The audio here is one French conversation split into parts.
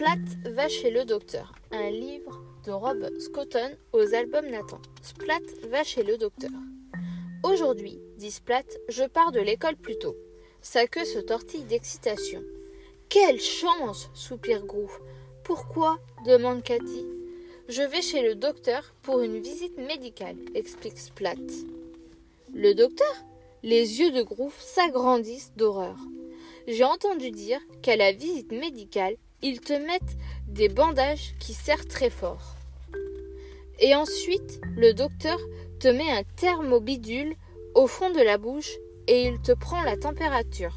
Splat va chez le docteur. Un livre de Rob Scotton aux albums Nathan. Splat va chez le docteur. Aujourd'hui, dit Splat, je pars de l'école plus tôt. Sa queue se tortille d'excitation. Quelle chance soupire Groove. Pourquoi demande Cathy. Je vais chez le docteur pour une visite médicale, explique Splat. Le docteur? Les yeux de Groove s'agrandissent d'horreur. J'ai entendu dire qu'à la visite médicale, ils te mettent des bandages qui serrent très fort. Et ensuite, le docteur te met un thermobidule au fond de la bouche et il te prend la température,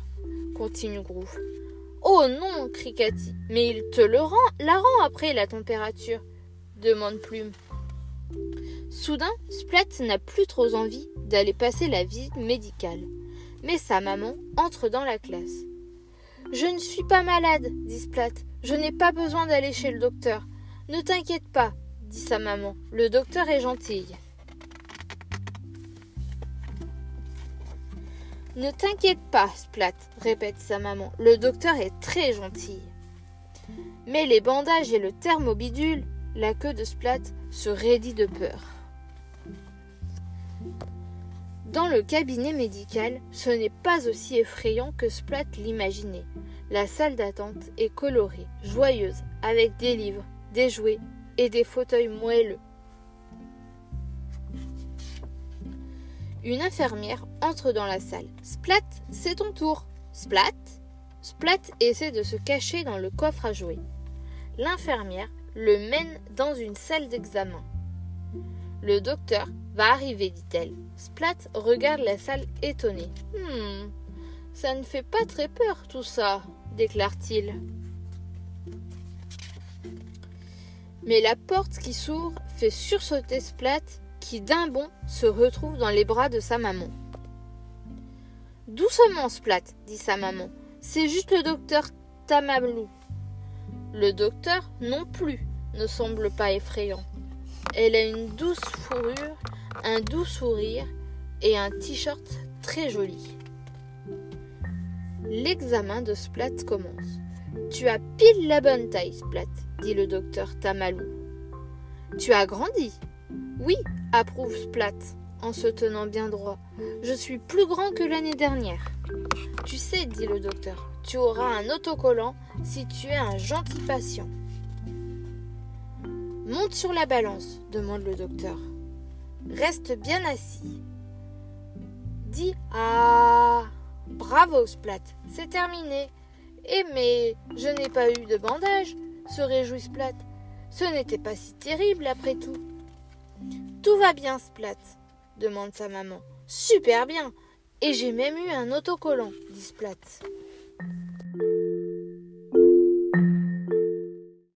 continue Groove. Oh non, crie Cathy, mais il te le rend, la rend après la température, demande Plume. Soudain, Splat n'a plus trop envie d'aller passer la visite médicale. Mais sa maman entre dans la classe. Je ne suis pas malade, dit Splat. Je n'ai pas besoin d'aller chez le docteur. Ne t'inquiète pas, dit sa maman. Le docteur est gentil. Ne t'inquiète pas, Splat, répète sa maman. Le docteur est très gentil. Mais les bandages et le thermobidule, la queue de Splat se raidit de peur. Dans le cabinet médical, ce n'est pas aussi effrayant que Splat l'imaginait. La salle d'attente est colorée, joyeuse, avec des livres, des jouets et des fauteuils moelleux. Une infirmière entre dans la salle. Splat, c'est ton tour. Splat? Splat essaie de se cacher dans le coffre à jouets. L'infirmière le mène dans une salle d'examen. Le docteur va arriver, dit-elle. Splat regarde la salle étonné. Hmm, ça ne fait pas très peur tout ça, déclare-t-il. Mais la porte qui s'ouvre fait sursauter Splat qui d'un bond se retrouve dans les bras de sa maman. Doucement, Splat, dit sa maman. C'est juste le docteur Tamablou. Le docteur non plus ne semble pas effrayant. Elle a une douce fourrure, un doux sourire et un t-shirt très joli. L'examen de Splat commence. Tu as pile la bonne taille, Splat, dit le docteur Tamalou. Tu as grandi? Oui, approuve Splat en se tenant bien droit. Je suis plus grand que l'année dernière. Tu sais, dit le docteur, tu auras un autocollant si tu es un gentil patient. Monte sur la balance, demande le docteur. Reste bien assis. Dis Ah Bravo, Splat, c'est terminé. Eh mais je n'ai pas eu de bandage, se réjouit Splat. Ce n'était pas si terrible après tout. Tout va bien, Splat, demande sa maman. Super bien. Et j'ai même eu un autocollant, dit Splat.